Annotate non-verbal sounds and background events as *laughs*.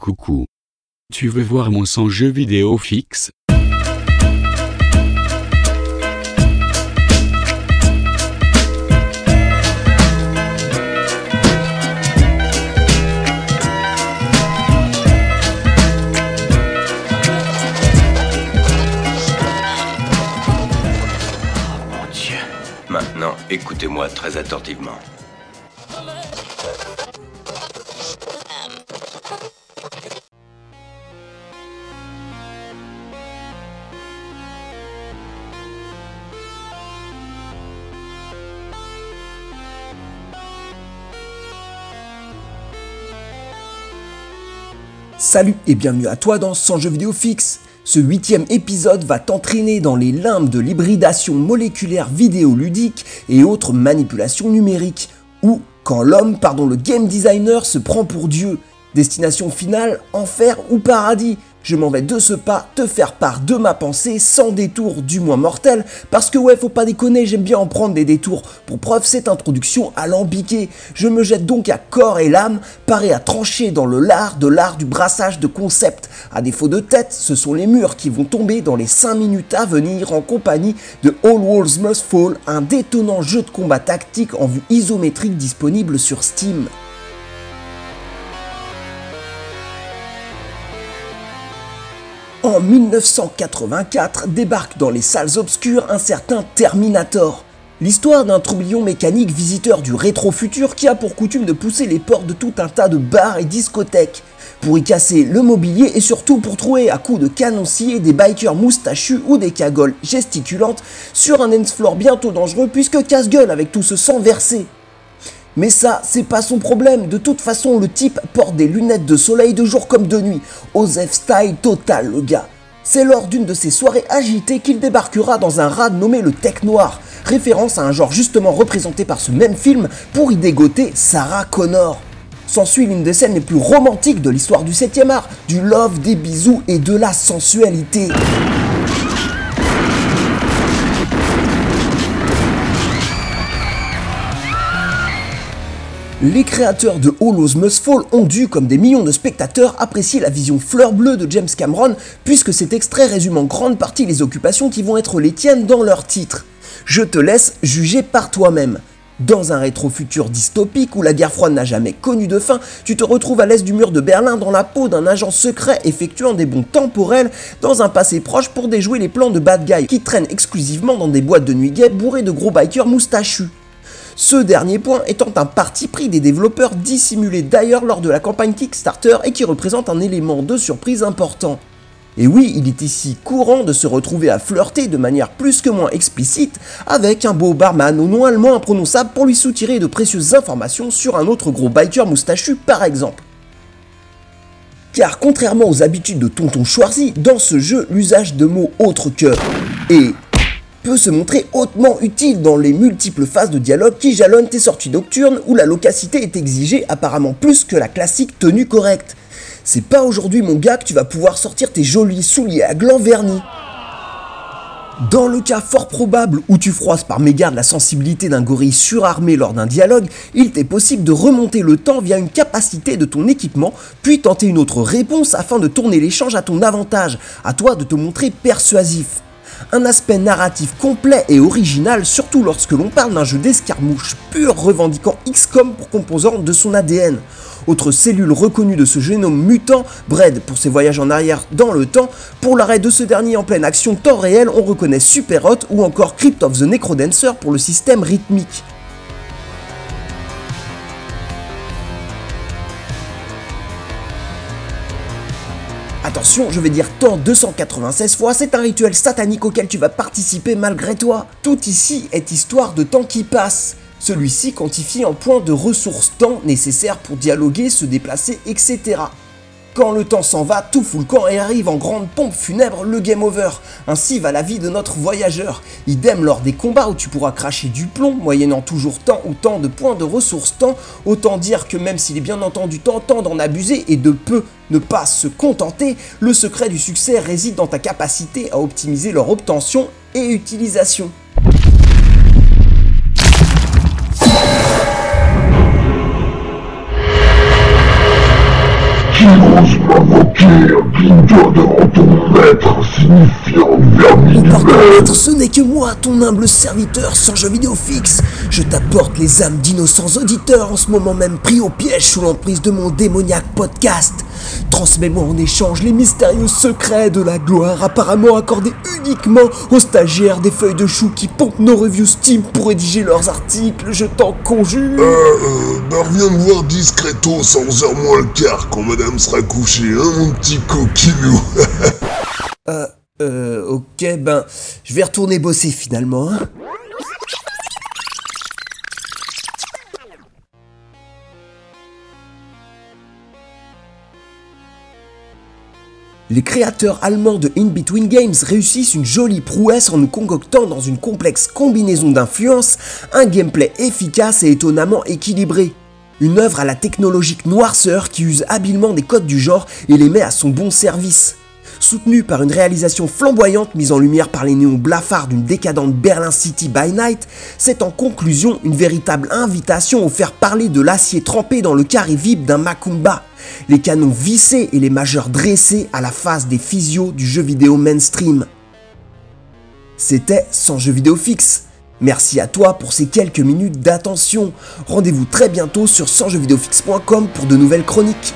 Coucou. Tu veux voir mon son jeu vidéo fixe? Mon Dieu. Maintenant, écoutez-moi très attentivement. Salut et bienvenue à toi dans 100 jeux vidéo fixe. Ce huitième épisode va t'entraîner dans les limbes de l'hybridation moléculaire vidéoludique et autres manipulations numériques, ou quand l'homme, pardon le game designer, se prend pour Dieu. Destination finale, enfer ou paradis je m'en vais de ce pas te faire part de ma pensée sans détour du moins mortel, parce que ouais, faut pas déconner, j'aime bien en prendre des détours. Pour preuve, cette introduction alambiquée. Je me jette donc à corps et l'âme, paré à trancher dans le lard de l'art du brassage de concepts. À défaut de tête, ce sont les murs qui vont tomber dans les 5 minutes à venir en compagnie de All Walls Must Fall, un détonnant jeu de combat tactique en vue isométrique disponible sur Steam. En 1984 débarque dans les salles obscures un certain Terminator. L'histoire d'un troublion mécanique visiteur du rétro-futur qui a pour coutume de pousser les portes de tout un tas de bars et discothèques pour y casser le mobilier et surtout pour trouver à coups de canoncier des bikers moustachus ou des cagoles gesticulantes sur un dance floor bientôt dangereux puisque casse-gueule avec tout ce sang versé. Mais ça, c'est pas son problème. De toute façon, le type porte des lunettes de soleil de jour comme de nuit. Osef style total, le gars. C'est lors d'une de ces soirées agitées qu'il débarquera dans un rad nommé le Tech Noir, référence à un genre justement représenté par ce même film pour y dégoter Sarah Connor. S'ensuit l'une des scènes les plus romantiques de l'histoire du 7ème art, du love, des bisous et de la sensualité. Les créateurs de Hollows Must Fall ont dû, comme des millions de spectateurs, apprécier la vision fleur bleue de James Cameron, puisque cet extrait résume en grande partie les occupations qui vont être les tiennes dans leur titre. Je te laisse juger par toi-même. Dans un rétro-futur dystopique où la guerre froide n'a jamais connu de fin, tu te retrouves à l'est du mur de Berlin dans la peau d'un agent secret effectuant des bons temporels dans un passé proche pour déjouer les plans de bad guy qui traînent exclusivement dans des boîtes de nuit gays bourrées de gros bikers moustachus. Ce dernier point étant un parti pris des développeurs dissimulé d'ailleurs lors de la campagne Kickstarter et qui représente un élément de surprise important. Et oui, il est ici courant de se retrouver à flirter de manière plus que moins explicite avec un beau barman au nom allemand imprononçable pour lui soutirer de précieuses informations sur un autre gros biker moustachu par exemple. Car contrairement aux habitudes de Tonton Schwarzy, dans ce jeu, l'usage de mots autres que et peut se montrer hautement utile dans les multiples phases de dialogue qui jalonnent tes sorties nocturnes où la locacité est exigée apparemment plus que la classique tenue correcte. C'est pas aujourd'hui mon gars que tu vas pouvoir sortir tes jolis souliers à gland vernis. Dans le cas fort probable où tu froisses par mégarde la sensibilité d'un gorille surarmé lors d'un dialogue, il t'est possible de remonter le temps via une capacité de ton équipement, puis tenter une autre réponse afin de tourner l'échange à ton avantage, à toi de te montrer persuasif un aspect narratif complet et original, surtout lorsque l'on parle d'un jeu d'escarmouche pur revendiquant XCOM pour composante de son ADN. Autre cellule reconnue de ce génome mutant, Bread pour ses voyages en arrière dans le temps, pour l'arrêt de ce dernier en pleine action temps réel, on reconnaît Superhot ou encore Crypt of the Necrodancer pour le système rythmique. Attention, je vais dire temps 296 fois, c'est un rituel satanique auquel tu vas participer malgré toi. Tout ici est histoire de temps qui passe. Celui-ci quantifie en points de ressources temps nécessaires pour dialoguer, se déplacer, etc. Quand le temps s'en va, tout fout le camp et arrive en grande pompe funèbre le game over. Ainsi va la vie de notre voyageur. Idem lors des combats où tu pourras cracher du plomb, moyennant toujours tant ou tant de points de ressources temps. Autant dire que même s'il est bien entendu tentant d'en abuser et de peu ne pas se contenter, le secret du succès réside dans ta capacité à optimiser leur obtention et utilisation. Oses m'invoquer un clin devant ton maître signifiant vermine ce n'est que moi, ton humble serviteur sans jeu vidéo fixe. Je t'apporte les âmes d'innocents auditeurs en ce moment même pris au piège sous l'emprise de mon démoniaque podcast. Transmets-moi en échange les mystérieux secrets de la gloire apparemment accordés uniquement aux stagiaires des feuilles de chou qui pompent nos reviews Steam pour rédiger leurs articles, je t'en conjure. Euh, euh, bah reviens me voir discretos, 11h moins le quart, quand madame sera couchée, hein, mon petit coquinou *laughs* Euh, euh, ok, ben, je vais retourner bosser finalement. hein. Les créateurs allemands de In Between Games réussissent une jolie prouesse en nous concoctant dans une complexe combinaison d'influences un gameplay efficace et étonnamment équilibré. Une œuvre à la technologique noirceur qui use habilement des codes du genre et les met à son bon service. Soutenu par une réalisation flamboyante mise en lumière par les néons blafards d'une décadente Berlin City by Night, c'est en conclusion une véritable invitation au faire parler de l'acier trempé dans le carré vib d'un Macumba, les canons vissés et les majeurs dressés à la face des physios du jeu vidéo mainstream. C'était sans jeu vidéo fixe. Merci à toi pour ces quelques minutes d'attention. Rendez-vous très bientôt sur sansjeuxvideofixe.com pour de nouvelles chroniques.